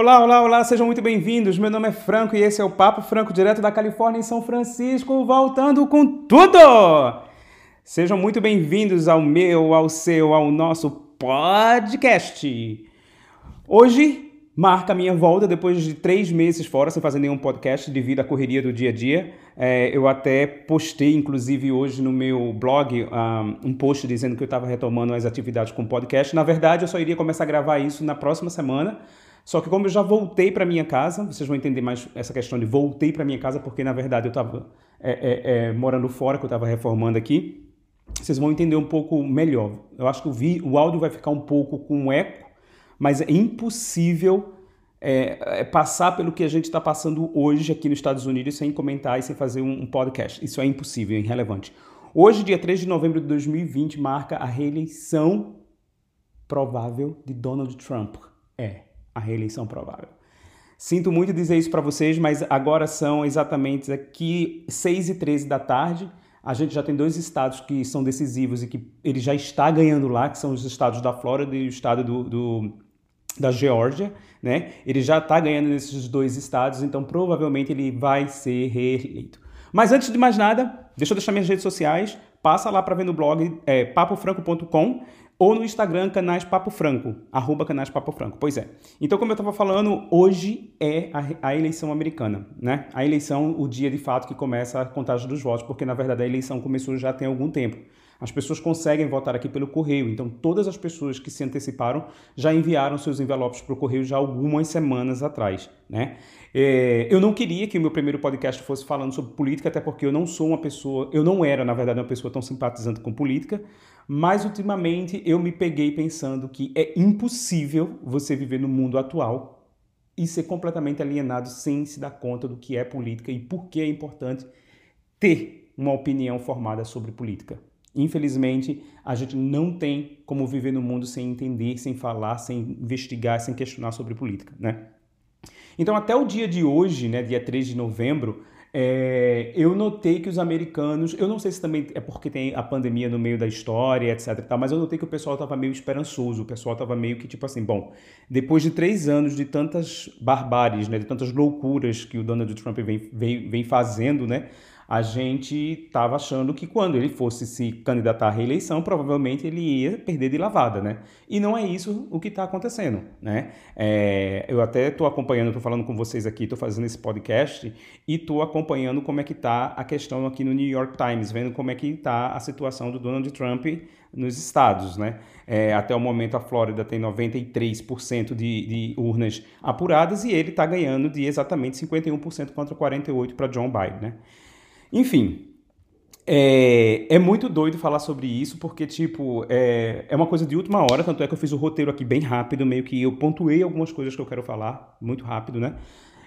Olá, olá, olá, sejam muito bem-vindos. Meu nome é Franco e esse é o Papo Franco, direto da Califórnia, em São Francisco, voltando com tudo! Sejam muito bem-vindos ao meu, ao seu, ao nosso podcast. Hoje marca a minha volta depois de três meses fora sem fazer nenhum podcast devido à correria do dia a dia. É, eu até postei, inclusive, hoje no meu blog um, um post dizendo que eu estava retomando as atividades com podcast. Na verdade, eu só iria começar a gravar isso na próxima semana. Só que como eu já voltei para minha casa, vocês vão entender mais essa questão de voltei para minha casa, porque na verdade eu estava é, é, é, morando fora, que eu estava reformando aqui. Vocês vão entender um pouco melhor. Eu acho que o, vi, o áudio vai ficar um pouco com eco, mas é impossível é, é, passar pelo que a gente está passando hoje aqui nos Estados Unidos sem comentar e sem fazer um, um podcast. Isso é impossível, é irrelevante. Hoje, dia 3 de novembro de 2020, marca a reeleição provável de Donald Trump. É, a reeleição provável. Sinto muito dizer isso para vocês, mas agora são exatamente aqui 6 e 13 da tarde. A gente já tem dois estados que são decisivos e que ele já está ganhando lá, que são os estados da Flórida e o estado do, do da Geórgia, né? Ele já está ganhando nesses dois estados, então provavelmente ele vai ser reeleito. Mas antes de mais nada, deixa eu deixar minhas redes sociais. Passa lá para ver no blog é, papofranco.com ou no Instagram, canais Papo Franco, arroba canais Papo Franco. Pois é. Então, como eu estava falando, hoje é a, a, eleição americana, né? A eleição, o dia de fato que começa a contagem dos votos, porque na verdade a eleição começou já tem algum tempo. As pessoas conseguem votar aqui pelo correio, então todas as pessoas que se anteciparam já enviaram seus envelopes para o correio já algumas semanas atrás, né? É, eu não queria que o meu primeiro podcast fosse falando sobre política, até porque eu não sou uma pessoa, eu não era, na verdade, uma pessoa tão simpatizante com política, mas ultimamente eu me peguei pensando que é impossível você viver no mundo atual e ser completamente alienado sem se dar conta do que é política e por que é importante ter uma opinião formada sobre política. Infelizmente, a gente não tem como viver no mundo sem entender, sem falar, sem investigar, sem questionar sobre política, né? Então, até o dia de hoje, né, dia 3 de novembro, é, eu notei que os americanos, eu não sei se também é porque tem a pandemia no meio da história, etc. Tal, mas eu notei que o pessoal estava meio esperançoso, o pessoal estava meio que tipo assim, bom, depois de três anos de tantas barbáries, né, de tantas loucuras que o Donald Trump vem, vem, vem fazendo, né, a gente estava achando que quando ele fosse se candidatar à reeleição, provavelmente ele ia perder de lavada, né? E não é isso o que está acontecendo, né? É, eu até estou acompanhando, estou falando com vocês aqui, estou fazendo esse podcast e estou acompanhando como é que está a questão aqui no New York Times, vendo como é que está a situação do Donald Trump nos estados, né? É, até o momento a Flórida tem 93% de, de urnas apuradas e ele está ganhando de exatamente 51% contra 48% para John Biden, né? Enfim, é, é, muito doido falar sobre isso, porque, tipo, é, é uma coisa de última hora, tanto é que eu fiz o roteiro aqui bem rápido, meio que eu pontuei algumas coisas que eu quero falar, muito rápido, né?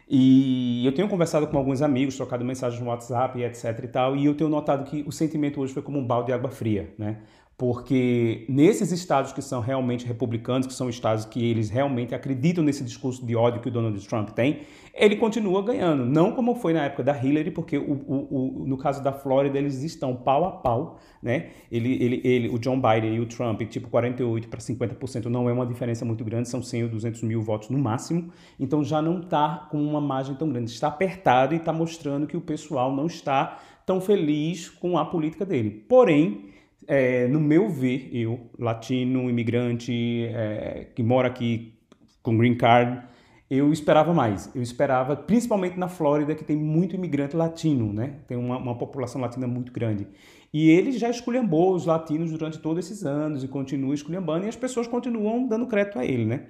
E eu tenho conversado com alguns amigos, trocado mensagens no WhatsApp e etc e tal, e eu tenho notado que o sentimento hoje foi como um balde de água fria, né? Porque nesses estados que são realmente republicanos, que são estados que eles realmente acreditam nesse discurso de ódio que o Donald Trump tem, ele continua ganhando. Não como foi na época da Hillary, porque o, o, o, no caso da Flórida eles estão pau a pau, né? Ele, ele, ele, o John Biden e o Trump, tipo 48 para 50% não é uma diferença muito grande, são 100 ou 200 mil votos no máximo, então já não está com uma margem tão grande. Está apertado e está mostrando que o pessoal não está tão feliz com a política dele. Porém, é, no meu ver, eu, latino, imigrante, é, que mora aqui com green card, eu esperava mais. Eu esperava, principalmente na Flórida, que tem muito imigrante latino, né? Tem uma, uma população latina muito grande. E ele já esculhambou os latinos durante todos esses anos e continua esculhambando, e as pessoas continuam dando crédito a ele, né?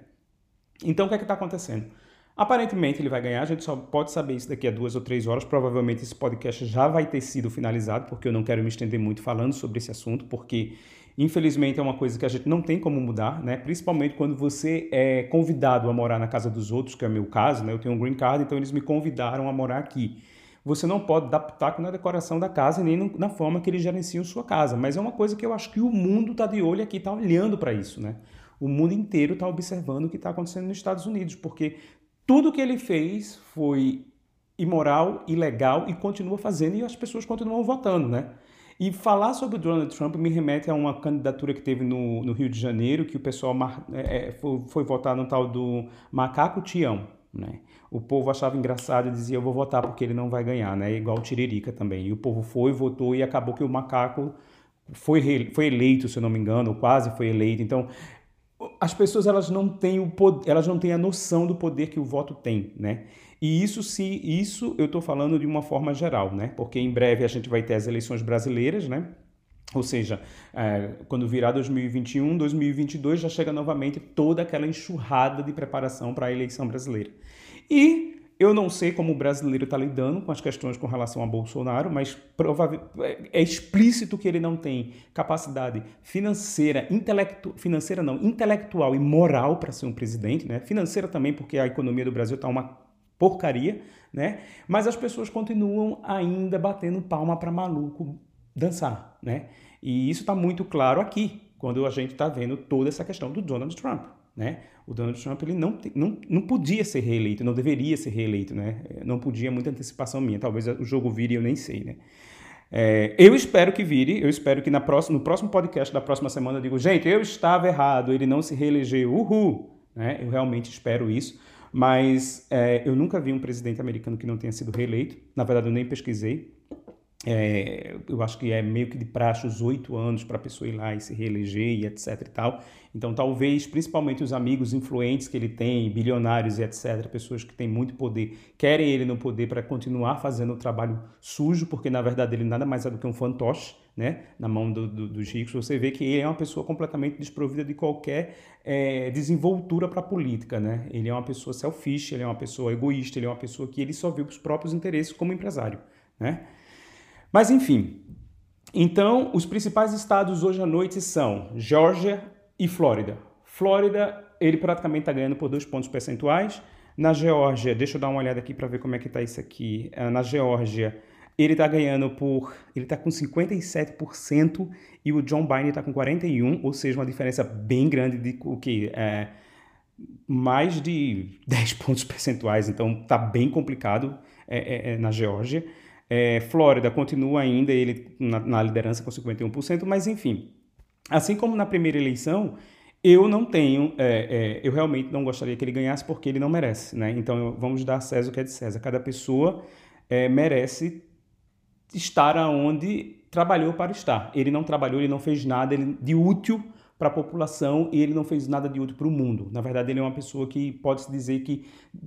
Então, o que é que está acontecendo? Aparentemente ele vai ganhar, a gente só pode saber isso daqui a duas ou três horas. Provavelmente esse podcast já vai ter sido finalizado, porque eu não quero me estender muito falando sobre esse assunto, porque infelizmente é uma coisa que a gente não tem como mudar, né? Principalmente quando você é convidado a morar na casa dos outros, que é o meu caso, né? Eu tenho um green card, então eles me convidaram a morar aqui. Você não pode dar pitaco na decoração da casa nem na forma que eles gerenciam sua casa, mas é uma coisa que eu acho que o mundo está de olho aqui, está olhando para isso, né? O mundo inteiro está observando o que está acontecendo nos Estados Unidos, porque tudo que ele fez foi imoral, ilegal e continua fazendo e as pessoas continuam votando, né? E falar sobre o Donald Trump me remete a uma candidatura que teve no, no Rio de Janeiro, que o pessoal é, é, foi, foi votar no tal do macaco Tião, né? O povo achava engraçado e dizia, eu vou votar porque ele não vai ganhar, né? Igual o Tiririca também. E o povo foi, votou e acabou que o macaco foi, foi eleito, se eu não me engano, ou quase foi eleito. Então, as pessoas elas não têm o poder, elas não têm a noção do poder que o voto tem, né? E isso se isso eu estou falando de uma forma geral, né? Porque em breve a gente vai ter as eleições brasileiras, né? Ou seja, é, quando virar 2021, 2022 já chega novamente toda aquela enxurrada de preparação para a eleição brasileira. E eu não sei como o brasileiro está lidando com as questões com relação a Bolsonaro, mas é, é explícito que ele não tem capacidade financeira, financeira não, intelectual e moral para ser um presidente, né? Financeira também, porque a economia do Brasil está uma porcaria, né? Mas as pessoas continuam ainda batendo palma para maluco dançar, né? E isso está muito claro aqui, quando a gente está vendo toda essa questão do Donald Trump. Né? O Donald Trump ele não, não, não podia ser reeleito, não deveria ser reeleito, né? não podia, muita antecipação minha, talvez o jogo vire, eu nem sei. Né? É, eu espero que vire, eu espero que na próxima, no próximo podcast da próxima semana eu digo, gente, eu estava errado, ele não se reelegeu, uhul! Né? Eu realmente espero isso, mas é, eu nunca vi um presidente americano que não tenha sido reeleito, na verdade eu nem pesquisei, é, eu acho que é meio que de praxe os oito anos para a pessoa ir lá e se reeleger e etc e tal. Então, talvez, principalmente os amigos influentes que ele tem, bilionários e etc., pessoas que têm muito poder, querem ele no poder para continuar fazendo o trabalho sujo, porque na verdade ele nada mais é do que um fantoche, né, na mão do, do, dos ricos. Você vê que ele é uma pessoa completamente desprovida de qualquer é, desenvoltura para a política, né? Ele é uma pessoa selfish, ele é uma pessoa egoísta, ele é uma pessoa que ele só viu os próprios interesses como empresário, né? Mas enfim, então os principais estados hoje à noite são Geórgia e Flórida. Flórida, ele praticamente está ganhando por dois pontos percentuais. Na Geórgia, deixa eu dar uma olhada aqui para ver como é que está isso aqui. Ah, na Geórgia, ele está ganhando por. Ele está com 57% e o John Biden está com 41%, ou seja, uma diferença bem grande de o que? É, mais de 10 pontos percentuais, então está bem complicado é, é, é na Geórgia. É, Flórida continua ainda ele na, na liderança com 51%, mas enfim, assim como na primeira eleição, eu não tenho, é, é, eu realmente não gostaria que ele ganhasse porque ele não merece, né? Então vamos dar a César o que é de César. Cada pessoa é, merece estar aonde trabalhou para estar. Ele não trabalhou, ele não fez nada de útil para a população e ele não fez nada de útil para o mundo. Na verdade, ele é uma pessoa que pode-se dizer que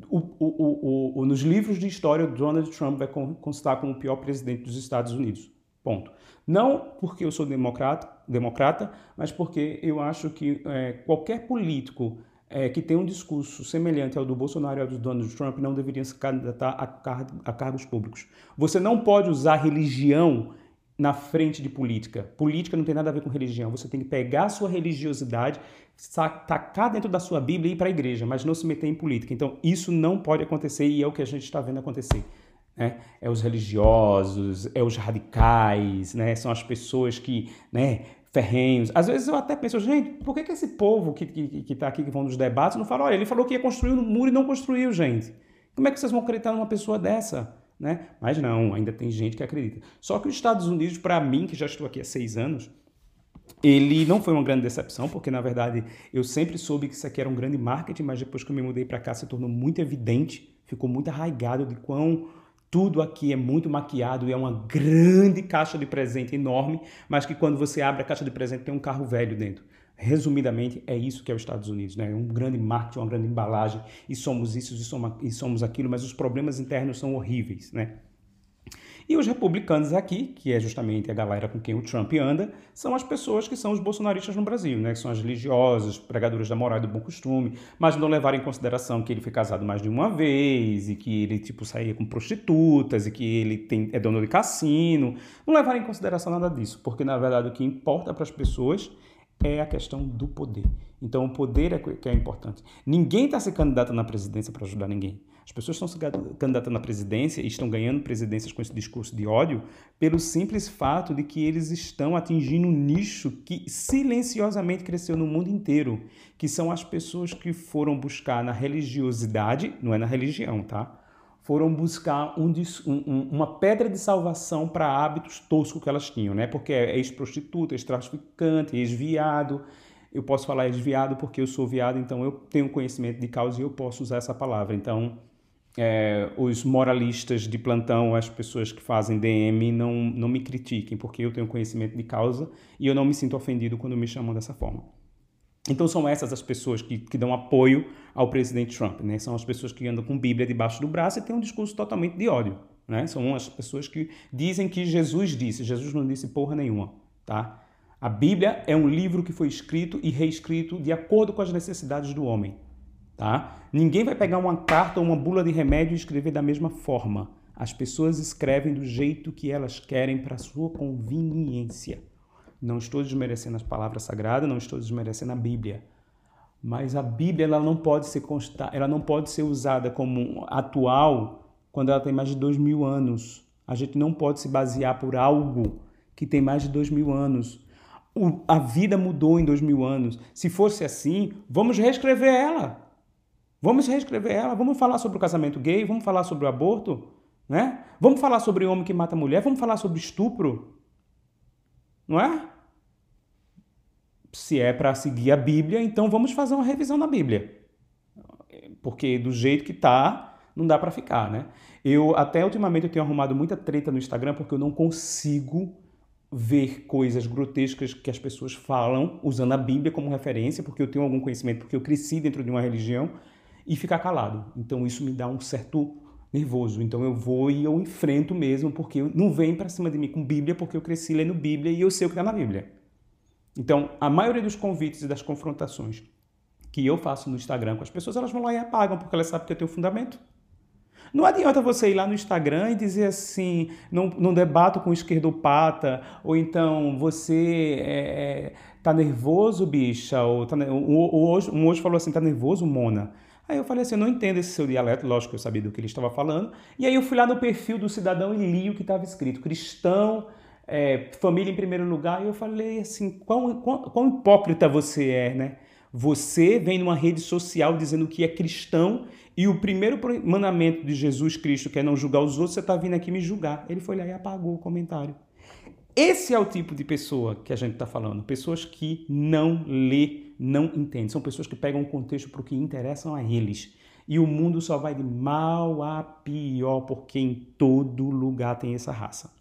o, o, o, nos livros de história, Donald Trump vai constar como o pior presidente dos Estados Unidos. Ponto. Não porque eu sou democrata, democrata mas porque eu acho que é, qualquer político é, que tem um discurso semelhante ao do Bolsonaro e ao do Donald Trump não deveria se candidatar a, car a cargos públicos. Você não pode usar religião na frente de política. Política não tem nada a ver com religião. Você tem que pegar a sua religiosidade, tacar dentro da sua Bíblia e ir para a igreja, mas não se meter em política. Então, isso não pode acontecer e é o que a gente está vendo acontecer. Né? É os religiosos, é os radicais, né? são as pessoas que, né, ferrenhos. Às vezes eu até penso, gente, por que, que esse povo que está que, que tá aqui, que vão nos debates, não fala, olha, ele falou que ia construir um muro e não construiu, gente. Como é que vocês vão acreditar numa pessoa dessa? Né? Mas não, ainda tem gente que acredita. Só que os Estados Unidos, para mim, que já estou aqui há seis anos, ele não foi uma grande decepção, porque na verdade eu sempre soube que isso aqui era um grande marketing, mas depois que eu me mudei para cá se tornou muito evidente, ficou muito arraigado de quão tudo aqui é muito maquiado e é uma grande caixa de presente enorme, mas que quando você abre a caixa de presente tem um carro velho dentro. Resumidamente, é isso que é os Estados Unidos, né? Um grande marketing, uma grande embalagem, e somos isso e somos, e somos aquilo, mas os problemas internos são horríveis, né? E os republicanos aqui, que é justamente a galera com quem o Trump anda, são as pessoas que são os bolsonaristas no Brasil, né? Que são as religiosas, pregadoras da moral e do bom costume, mas não levaram em consideração que ele foi casado mais de uma vez e que ele, tipo, saía com prostitutas e que ele tem, é dono de cassino. Não levaram em consideração nada disso, porque na verdade o que importa para as pessoas é a questão do poder. Então, o poder é que é importante. Ninguém está se candidatando na presidência para ajudar ninguém. As pessoas estão se candidatando à presidência e estão ganhando presidências com esse discurso de ódio pelo simples fato de que eles estão atingindo um nicho que silenciosamente cresceu no mundo inteiro, que são as pessoas que foram buscar na religiosidade, não é na religião, tá? Foram buscar um, um, uma pedra de salvação para hábitos toscos que elas tinham, né? Porque é ex-prostituta, ex-traficante, ex-viado. Eu posso falar ex-viado porque eu sou viado, então eu tenho conhecimento de causa e eu posso usar essa palavra. Então, é, os moralistas de plantão, as pessoas que fazem DM, não, não me critiquem, porque eu tenho conhecimento de causa e eu não me sinto ofendido quando me chamam dessa forma. Então são essas as pessoas que, que dão apoio ao presidente Trump, né? São as pessoas que andam com Bíblia debaixo do braço e têm um discurso totalmente de ódio, né? São as pessoas que dizem que Jesus disse. Jesus não disse porra nenhuma, tá? A Bíblia é um livro que foi escrito e reescrito de acordo com as necessidades do homem, tá? Ninguém vai pegar uma carta ou uma bula de remédio e escrever da mesma forma. As pessoas escrevem do jeito que elas querem para sua conveniência. Não estou desmerecendo as palavras sagradas, não estou desmerecendo a Bíblia. Mas a Bíblia ela não pode ser consta, ela não pode ser usada como atual quando ela tem mais de dois mil anos. A gente não pode se basear por algo que tem mais de dois mil anos. O, a vida mudou em dois mil anos. Se fosse assim, vamos reescrever ela. Vamos reescrever ela. Vamos falar sobre o casamento gay. Vamos falar sobre o aborto, né? Vamos falar sobre o homem que mata a mulher. Vamos falar sobre estupro, não é? se é para seguir a Bíblia, então vamos fazer uma revisão na Bíblia. Porque do jeito que tá, não dá para ficar, né? Eu até ultimamente eu tenho arrumado muita treta no Instagram porque eu não consigo ver coisas grotescas que as pessoas falam usando a Bíblia como referência, porque eu tenho algum conhecimento, porque eu cresci dentro de uma religião e ficar calado. Então isso me dá um certo nervoso. Então eu vou e eu enfrento mesmo, porque não vem para cima de mim com Bíblia, porque eu cresci lendo Bíblia e eu sei o que está na Bíblia. Então, a maioria dos convites e das confrontações que eu faço no Instagram com as pessoas, elas vão lá e apagam, porque elas sabem que eu tenho fundamento. Não adianta você ir lá no Instagram e dizer assim, não, não debato com esquerdopata, ou então você é, é tá nervoso, bicha, ou tá, hoje, um hoje falou assim, tá nervoso, Mona? Aí eu falei assim, eu não entendo esse seu dialeto, lógico que eu sabia do que ele estava falando. E aí eu fui lá no perfil do cidadão e li o que estava escrito, cristão é, família em primeiro lugar, e eu falei assim, quão, quão, quão hipócrita você é, né? Você vem numa rede social dizendo que é cristão e o primeiro mandamento de Jesus Cristo, que é não julgar os outros, você está vindo aqui me julgar. Ele foi lá e apagou o comentário. Esse é o tipo de pessoa que a gente está falando. Pessoas que não lê, não entendem. São pessoas que pegam o contexto para o que interessam a eles. E o mundo só vai de mal a pior, porque em todo lugar tem essa raça.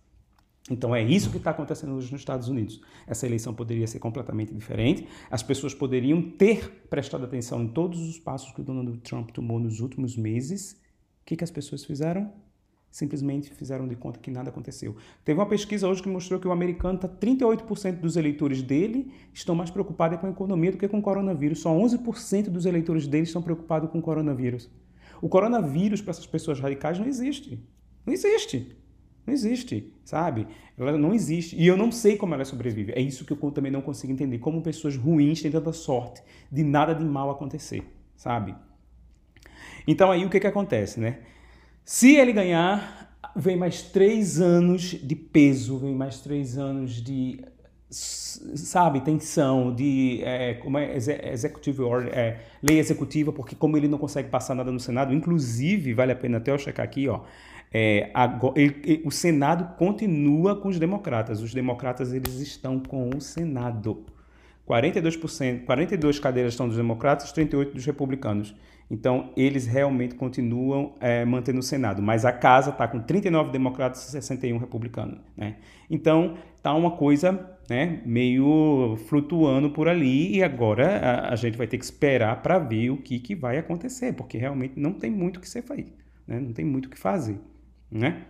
Então é isso que está acontecendo hoje nos Estados Unidos. Essa eleição poderia ser completamente diferente. As pessoas poderiam ter prestado atenção em todos os passos que o Donald Trump tomou nos últimos meses. O que, que as pessoas fizeram? Simplesmente fizeram de conta que nada aconteceu. Teve uma pesquisa hoje que mostrou que o americano está 38% dos eleitores dele estão mais preocupados com a economia do que com o coronavírus. Só 11% dos eleitores dele estão preocupados com o coronavírus. O coronavírus para essas pessoas radicais não existe. Não existe. Não existe, sabe? Ela não existe. E eu não sei como ela sobrevive. É isso que eu também não consigo entender. Como pessoas ruins têm tanta sorte de nada de mal acontecer, sabe? Então aí o que, que acontece, né? Se ele ganhar, vem mais três anos de peso, vem mais três anos de, sabe, tensão, de é, como é, executive order, é, lei executiva, porque como ele não consegue passar nada no Senado, inclusive, vale a pena até eu checar aqui, ó, é, agora, ele, o Senado continua com os democratas. Os democratas eles estão com o Senado. 42%, 42 cadeiras estão dos democratas, 38 dos republicanos. Então, eles realmente continuam é, mantendo o Senado. Mas a casa está com 39 democratas e 61 republicanos. Né? Então, está uma coisa né, meio flutuando por ali. E agora a, a gente vai ter que esperar para ver o que, que vai acontecer, porque realmente não tem muito o que ser feito. Né? Não tem muito o que fazer né?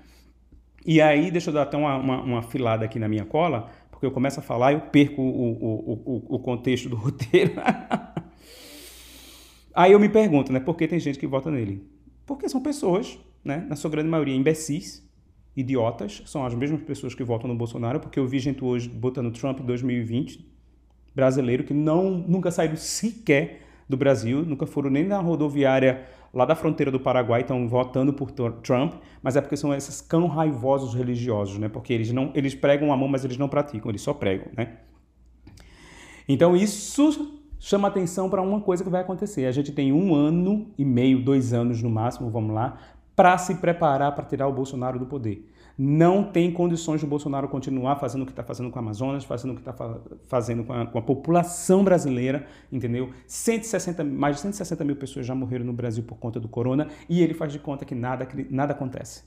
E aí, deixa eu dar até uma, uma, uma filada aqui na minha cola, porque eu começo a falar e eu perco o, o, o, o contexto do roteiro. Aí eu me pergunto, né? Por que tem gente que vota nele? Porque são pessoas, né? Na sua grande maioria, imbecis, idiotas, são as mesmas pessoas que votam no Bolsonaro, porque eu vi gente hoje botando Trump em 2020, brasileiro, que não, nunca saíram sequer do Brasil, nunca foram nem na rodoviária lá da fronteira do Paraguai estão votando por Trump, mas é porque são esses cão raivosos religiosos, né? Porque eles não eles pregam amor, mas eles não praticam, eles só pregam, né? Então isso chama atenção para uma coisa que vai acontecer. A gente tem um ano e meio, dois anos no máximo, vamos lá, para se preparar para tirar o Bolsonaro do poder. Não tem condições do Bolsonaro continuar fazendo o que está fazendo com o Amazonas, fazendo o que está fazendo com a, com a, população brasileira, entendeu? 160, mais de 160 mil pessoas já morreram no Brasil por conta do corona e ele faz de conta que nada, que nada acontece.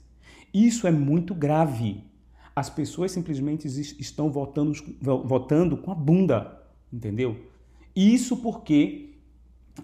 Isso é muito grave. As pessoas simplesmente estão votando, votando com a bunda, entendeu? Isso porque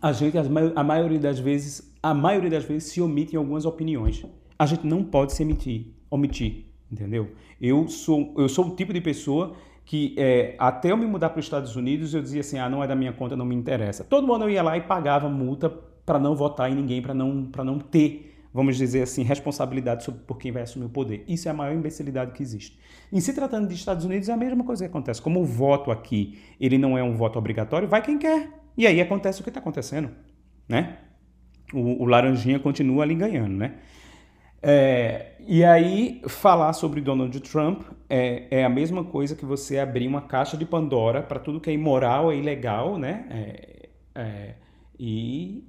a gente, a maioria das vezes, a maioria das vezes se omite em algumas opiniões. A gente não pode se emitir omitir, entendeu? Eu sou, eu sou o tipo de pessoa que é, até eu me mudar para os Estados Unidos eu dizia assim, ah, não é da minha conta, não me interessa. Todo mundo ia lá e pagava multa para não votar em ninguém, para não, não ter, vamos dizer assim, responsabilidade sobre por quem vai assumir o poder. Isso é a maior imbecilidade que existe. Em se tratando de Estados Unidos, é a mesma coisa que acontece. Como o voto aqui, ele não é um voto obrigatório, vai quem quer. E aí acontece o que está acontecendo, né? O, o Laranjinha continua ali ganhando, né? É, e aí, falar sobre Donald Trump é, é, a mesma coisa que você abrir uma caixa de Pandora para tudo que é imoral e ilegal, né? É, é, e,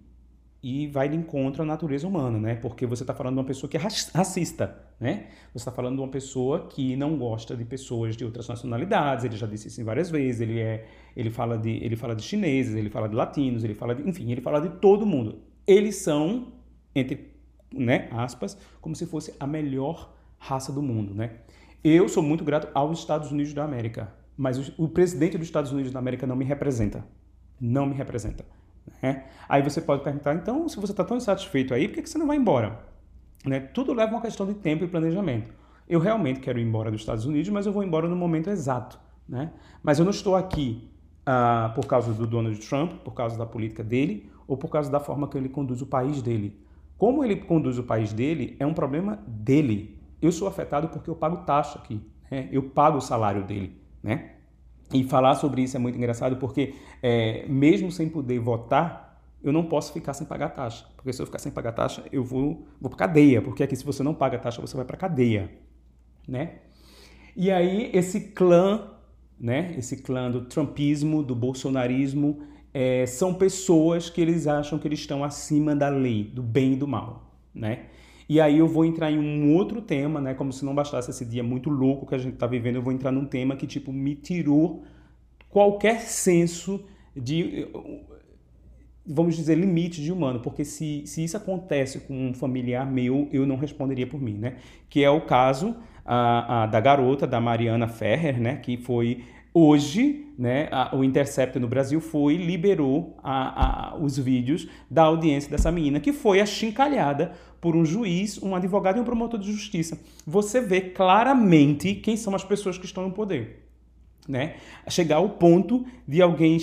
e vai de encontro à natureza humana, né? Porque você está falando de uma pessoa que é racista, né? Você está falando de uma pessoa que não gosta de pessoas de outras nacionalidades. Ele já disse isso várias vezes. Ele é, ele fala de, ele fala de chineses, ele fala de latinos, ele fala de, enfim, ele fala de todo mundo. Eles são entre né, aspas, como se fosse a melhor raça do mundo, né? Eu sou muito grato aos Estados Unidos da América, mas o, o presidente dos Estados Unidos da América não me representa. Não me representa. Né? Aí você pode perguntar, então, se você está tão insatisfeito aí, por que, que você não vai embora? Né? Tudo leva uma questão de tempo e planejamento. Eu realmente quero ir embora dos Estados Unidos, mas eu vou embora no momento exato. Né? Mas eu não estou aqui ah, por causa do Donald Trump, por causa da política dele, ou por causa da forma que ele conduz o país dele. Como ele conduz o país dele é um problema dele. Eu sou afetado porque eu pago taxa aqui, né? eu pago o salário dele, né? E falar sobre isso é muito engraçado porque, é, mesmo sem poder votar, eu não posso ficar sem pagar taxa. Porque se eu ficar sem pagar taxa, eu vou, vou para cadeia. Porque aqui, se você não paga taxa, você vai para cadeia. Né? E aí, esse clã, né? esse clã do trumpismo, do bolsonarismo, é, são pessoas que eles acham que eles estão acima da lei, do bem e do mal, né? E aí eu vou entrar em um outro tema, né? Como se não bastasse esse dia muito louco que a gente está vivendo, eu vou entrar num tema que tipo me tirou qualquer senso de vamos dizer limite de humano, porque se, se isso acontece com um familiar meu, eu não responderia por mim, né? Que é o caso a, a, da garota, da Mariana Ferrer, né? Que foi Hoje, né, a, o Intercept no Brasil foi liberou os vídeos da audiência dessa menina, que foi achincalhada por um juiz, um advogado e um promotor de justiça. Você vê claramente quem são as pessoas que estão no poder. Né? Chegar ao ponto de alguém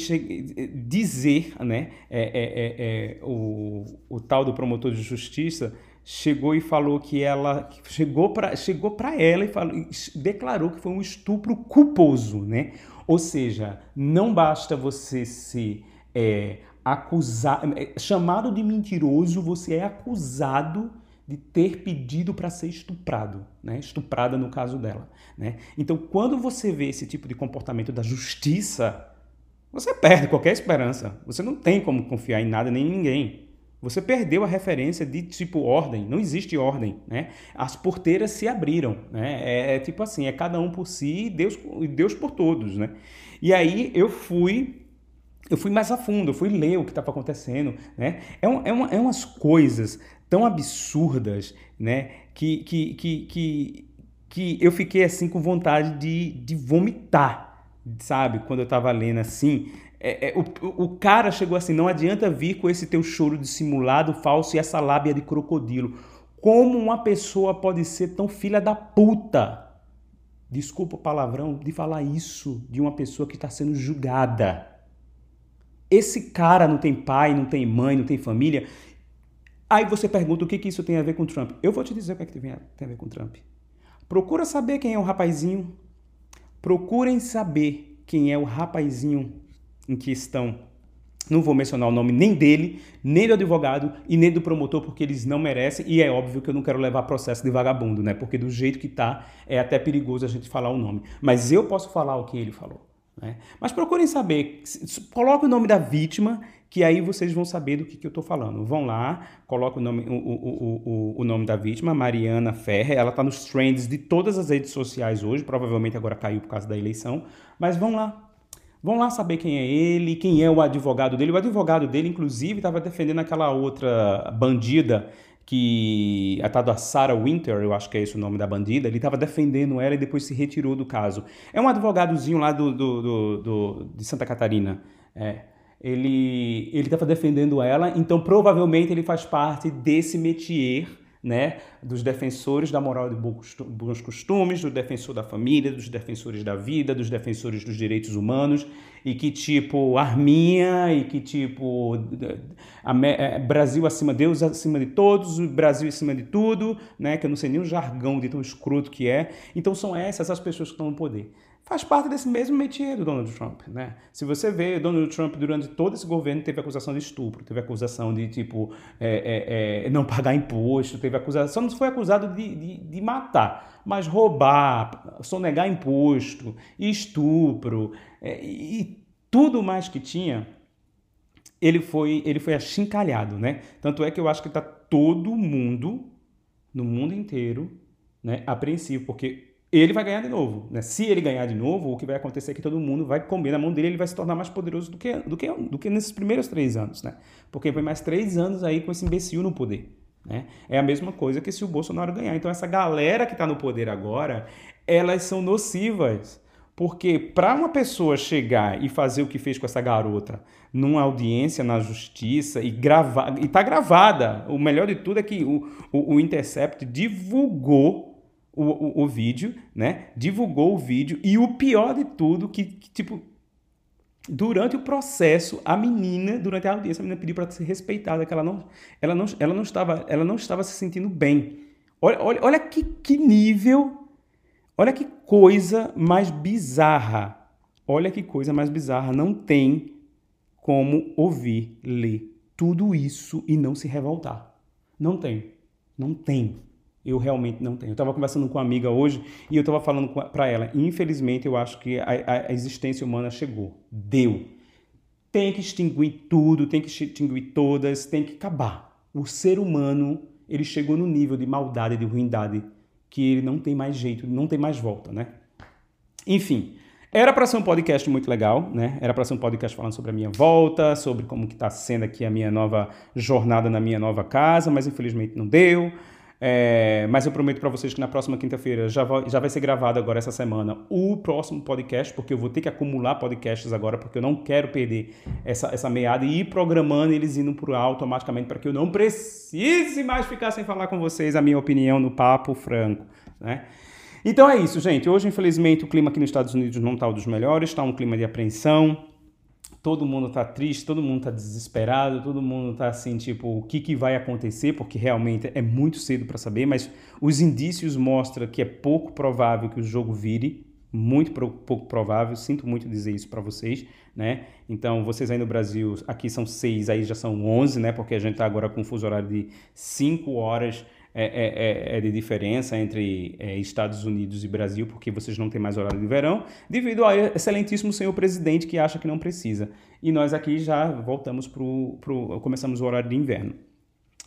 dizer, né, é, é, é, é, o, o tal do promotor de justiça chegou e falou que ela chegou para chegou para ela e falou, declarou que foi um estupro culposo, né? Ou seja, não basta você ser é, acusado, é, chamado de mentiroso, você é acusado de ter pedido para ser estuprado, né? Estuprada no caso dela, né? Então, quando você vê esse tipo de comportamento da justiça, você perde qualquer esperança. Você não tem como confiar em nada nem em ninguém. Você perdeu a referência de tipo ordem, não existe ordem, né? As porteiras se abriram, né? É, é tipo assim, é cada um por si e Deus, Deus por todos, né? E aí eu fui, eu fui mais a fundo, eu fui ler o que estava acontecendo, né? É, um, é, uma, é umas coisas tão absurdas, né? Que, que, que, que, que eu fiquei assim com vontade de, de vomitar, sabe? Quando eu estava lendo assim, é, é, o, o cara chegou assim: não adianta vir com esse teu choro dissimulado, falso e essa lábia de crocodilo. Como uma pessoa pode ser tão filha da puta? Desculpa o palavrão de falar isso de uma pessoa que está sendo julgada. Esse cara não tem pai, não tem mãe, não tem família. Aí você pergunta o que, que isso tem a ver com Trump. Eu vou te dizer o que, é que tem a ver com Trump. Procura saber quem é o rapazinho. Procurem saber quem é o rapazinho em que estão. Não vou mencionar o nome nem dele, nem do advogado e nem do promotor, porque eles não merecem. E é óbvio que eu não quero levar processo de vagabundo, né? Porque do jeito que tá, é até perigoso a gente falar o nome. Mas eu posso falar o que ele falou. Né? Mas procurem saber, coloque o nome da vítima, que aí vocês vão saber do que, que eu estou falando. Vão lá, coloca o nome, o, o, o, o nome da vítima, Mariana Ferre. Ela está nos trends de todas as redes sociais hoje, provavelmente agora caiu por causa da eleição. Mas vão lá, Vão lá saber quem é ele, quem é o advogado dele. O advogado dele, inclusive, estava defendendo aquela outra bandida que a tal da Sarah Winter, eu acho que é esse o nome da bandida, ele estava defendendo ela e depois se retirou do caso. É um advogadozinho lá do, do, do, do de Santa Catarina. É. Ele estava defendendo ela, então provavelmente ele faz parte desse métier né, dos defensores da moral e bons costumes, do defensor da família, dos defensores da vida, dos defensores dos direitos humanos, e que tipo arminha e que tipo é, Brasil acima Deus acima de todos, Brasil acima de tudo, né, que eu não sei nem o jargão de tão escroto que é. Então são essas as pessoas que estão no poder faz parte desse mesmo métier do Donald Trump, né? Se você vê, Donald Trump durante todo esse governo teve acusação de estupro, teve acusação de, tipo, é, é, é, não pagar imposto, teve acusação, não foi acusado de, de, de, matar, mas roubar, sonegar imposto, estupro é, e tudo mais que tinha, ele foi, ele foi achincalhado, né? Tanto é que eu acho que está todo mundo, no mundo inteiro, né, apreensivo, porque ele vai ganhar de novo. Né? Se ele ganhar de novo, o que vai acontecer é que todo mundo vai comer na mão dele, ele vai se tornar mais poderoso do que, do que, do que nesses primeiros três anos. Né? Porque foi mais três anos aí com esse imbecil no poder. Né? É a mesma coisa que se o Bolsonaro ganhar. Então, essa galera que está no poder agora, elas são nocivas. Porque para uma pessoa chegar e fazer o que fez com essa garota numa audiência na justiça e gravar, e tá gravada. O melhor de tudo é que o, o, o Intercept divulgou o, o, o, vídeo, né? Divulgou o vídeo e o pior de tudo que, que, tipo durante o processo a menina durante a audiência a menina pediu para ser respeitada que ela não ela não ela não estava ela não estava se sentindo bem. Olha olha, olha que, que nível olha que coisa mais bizarra. Olha que coisa mais bizarra. Não tem como ouvir, ler tudo isso e não se revoltar. Não tem. Não tem. Eu realmente não tenho. Eu estava conversando com uma amiga hoje e eu estava falando para ela, infelizmente eu acho que a, a, existência humana chegou. Deu. Tem que extinguir tudo, tem que extinguir todas, tem que acabar. O ser humano, ele chegou no nível de maldade, de ruindade, que ele não tem mais jeito, não tem mais volta, né? Enfim, era para ser um podcast muito legal, né? Era para ser um podcast falando sobre a minha volta, sobre como que está sendo aqui a minha nova jornada na minha nova casa, mas infelizmente não deu. É, mas eu prometo para vocês que na próxima quinta-feira já, já vai ser gravado agora essa semana o próximo podcast, porque eu vou ter que acumular podcasts agora, porque eu não quero perder essa, essa meada e ir programando eles indo por automaticamente para que eu não precise mais ficar sem falar com vocês a minha opinião no papo franco, né? Então é isso, gente. Hoje, infelizmente, o clima aqui nos Estados Unidos não está dos melhores, está um clima de apreensão todo mundo tá triste, todo mundo tá desesperado, todo mundo tá assim, tipo, o que, que vai acontecer, porque realmente é muito cedo para saber, mas os indícios mostram que é pouco provável que o jogo vire, muito pouco provável, sinto muito dizer isso para vocês, né? Então, vocês aí no Brasil, aqui são seis, aí já são onze, né? Porque a gente tá agora com um fuso horário de cinco horas é, é, é, é de diferença entre é, Estados Unidos e Brasil, porque vocês não têm mais horário de verão, devido ao excelentíssimo senhor presidente que acha que não precisa. E nós aqui já voltamos para o. começamos o horário de inverno.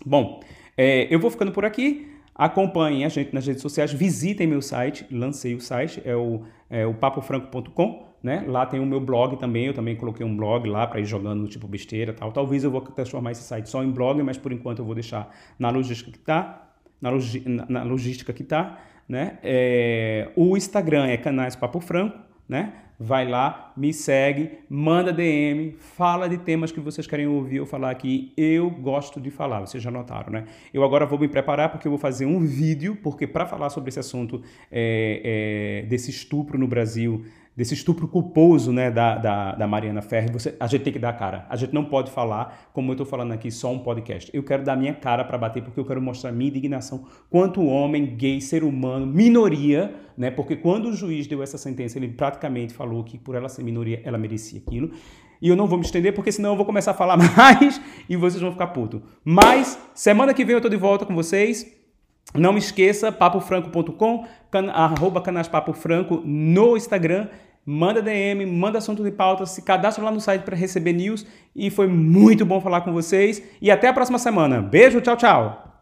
Bom, é, eu vou ficando por aqui. Acompanhem a gente nas redes sociais, visitem meu site, lancei o site, é o, é o papofranco.com. Né? Lá tem o meu blog também, eu também coloquei um blog lá para ir jogando tipo besteira tal. Talvez eu vou transformar esse site só em blog, mas por enquanto eu vou deixar na logística que está na, logi na logística que está, né? É, o Instagram é canais Papo Franco, né? Vai lá, me segue, manda DM, fala de temas que vocês querem ouvir eu falar aqui. Eu gosto de falar, vocês já notaram, né? Eu agora vou me preparar porque eu vou fazer um vídeo, porque para falar sobre esse assunto é, é, desse estupro no Brasil, desse estupro culposo né, da, da, da Mariana Ferri, você, a gente tem que dar cara. A gente não pode falar, como eu estou falando aqui, só um podcast. Eu quero dar minha cara para bater, porque eu quero mostrar minha indignação quanto homem, gay, ser humano, minoria, né? Porque quando o juiz deu essa sentença, ele praticamente falou que por ela ser minoria, ela merecia aquilo. E eu não vou me estender, porque senão eu vou começar a falar mais e vocês vão ficar putos. Mas, semana que vem eu estou de volta com vocês. Não me esqueça, papofranco.com, can, arroba canais Papo Franco no Instagram manda DM, manda assunto de pauta, se cadastra lá no site para receber news. E foi muito bom falar com vocês. E até a próxima semana. Beijo, tchau, tchau.